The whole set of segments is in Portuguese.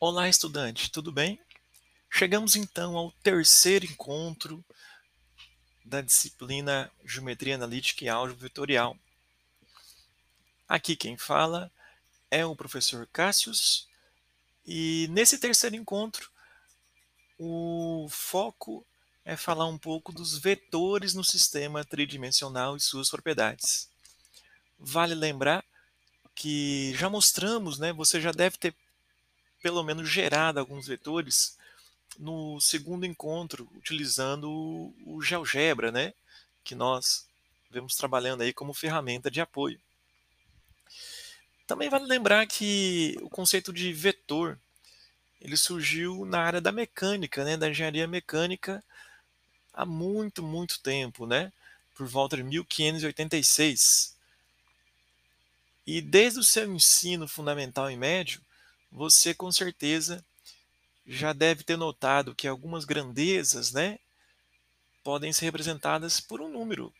Olá, estudante, tudo bem? Chegamos então ao terceiro encontro da disciplina Geometria Analítica e Álgebra Vetorial. Aqui quem fala é o professor Cássius e nesse terceiro encontro o foco é falar um pouco dos vetores no sistema tridimensional e suas propriedades. Vale lembrar que já mostramos, né, você já deve ter pelo menos gerado alguns vetores no segundo encontro, utilizando o, GeoGebra, né, que nós vemos trabalhando aí como ferramenta de apoio. Também vale lembrar que o conceito de vetor ele surgiu na área da mecânica, né, da engenharia mecânica, há muito, muito tempo, né, por volta de 1586. E desde o seu ensino fundamental e médio, você com certeza já deve ter notado que algumas grandezas, né, podem ser representadas por um número.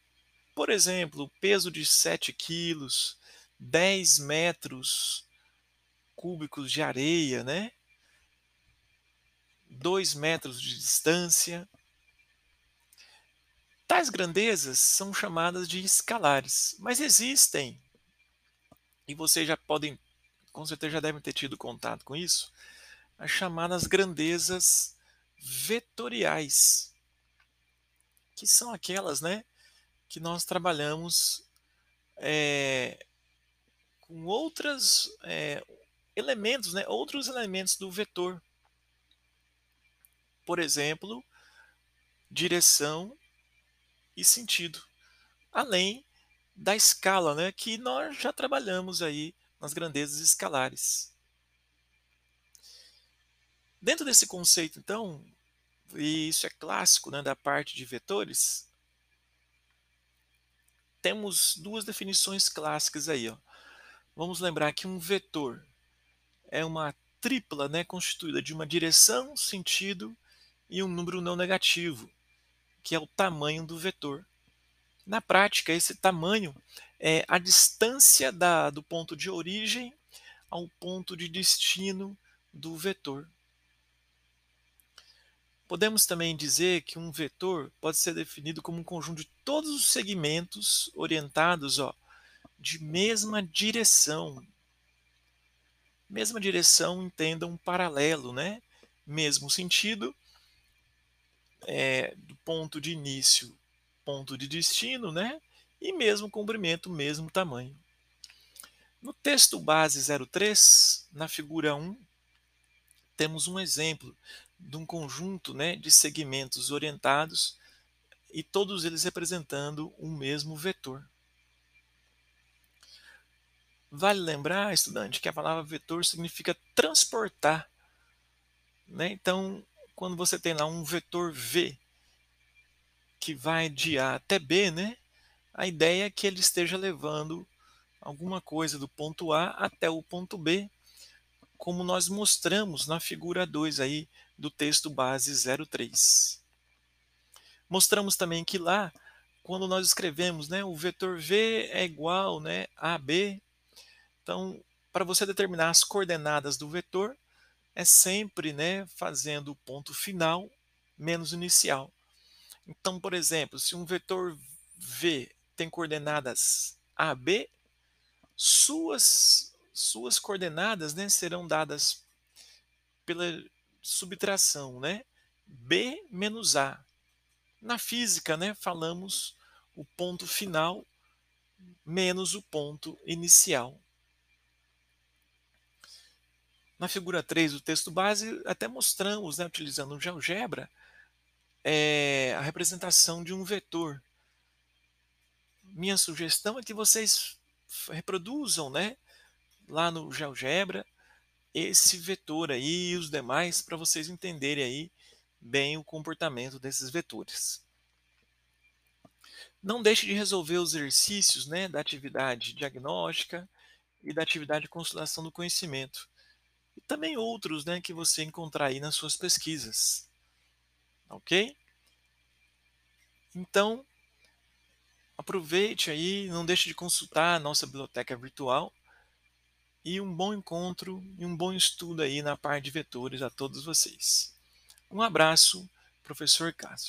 Por exemplo, peso de 7 quilos, 10 metros cúbicos de areia, né? 2 metros de distância. Tais grandezas são chamadas de escalares, mas existem, e vocês já podem com certeza já devem ter tido contato com isso, as chamadas grandezas vetoriais, que são aquelas, né, que nós trabalhamos é, com outros é, elementos, né, outros elementos do vetor. Por exemplo, direção e sentido, além da escala, né, que nós já trabalhamos aí nas grandezas escalares. Dentro desse conceito, então, e isso é clássico né, da parte de vetores, temos duas definições clássicas aí. Ó. Vamos lembrar que um vetor é uma tripla né, constituída de uma direção, sentido e um número não negativo, que é o tamanho do vetor. Na prática, esse tamanho é a distância da, do ponto de origem ao ponto de destino do vetor. Podemos também dizer que um vetor pode ser definido como um conjunto de todos os segmentos orientados ó, de mesma direção. Mesma direção, entenda um paralelo, né? Mesmo sentido, é, do ponto de início ponto de destino, né? E mesmo comprimento, mesmo tamanho. No texto base 03, na figura 1, temos um exemplo de um conjunto né, de segmentos orientados e todos eles representando um mesmo vetor. Vale lembrar, estudante, que a palavra vetor significa transportar. Né? Então, quando você tem lá um vetor V que vai de A até B, né? A ideia é que ele esteja levando alguma coisa do ponto A até o ponto B, como nós mostramos na figura 2 aí do texto base 03. Mostramos também que lá, quando nós escrevemos, né, o vetor V é igual, né, a B. Então, para você determinar as coordenadas do vetor, é sempre, né, fazendo o ponto final menos inicial. Então, por exemplo, se um vetor V tem coordenadas A, B, suas, suas coordenadas né, serão dadas pela subtração, né? B menos A. Na física, né, falamos o ponto final menos o ponto inicial. Na figura 3 do texto base, até mostramos, né, utilizando o GeoGebra, é, a representação de um vetor. Minha sugestão é que vocês reproduzam, né, lá no GeoGebra, esse vetor aí e os demais para vocês entenderem aí bem o comportamento desses vetores. Não deixe de resolver os exercícios né, da atividade diagnóstica e da atividade de consolidação do conhecimento. E também outros né, que você encontrar aí nas suas pesquisas ok? Então, aproveite aí, não deixe de consultar a nossa biblioteca virtual e um bom encontro e um bom estudo aí na parte de vetores a todos vocês. Um abraço, professor Cássio.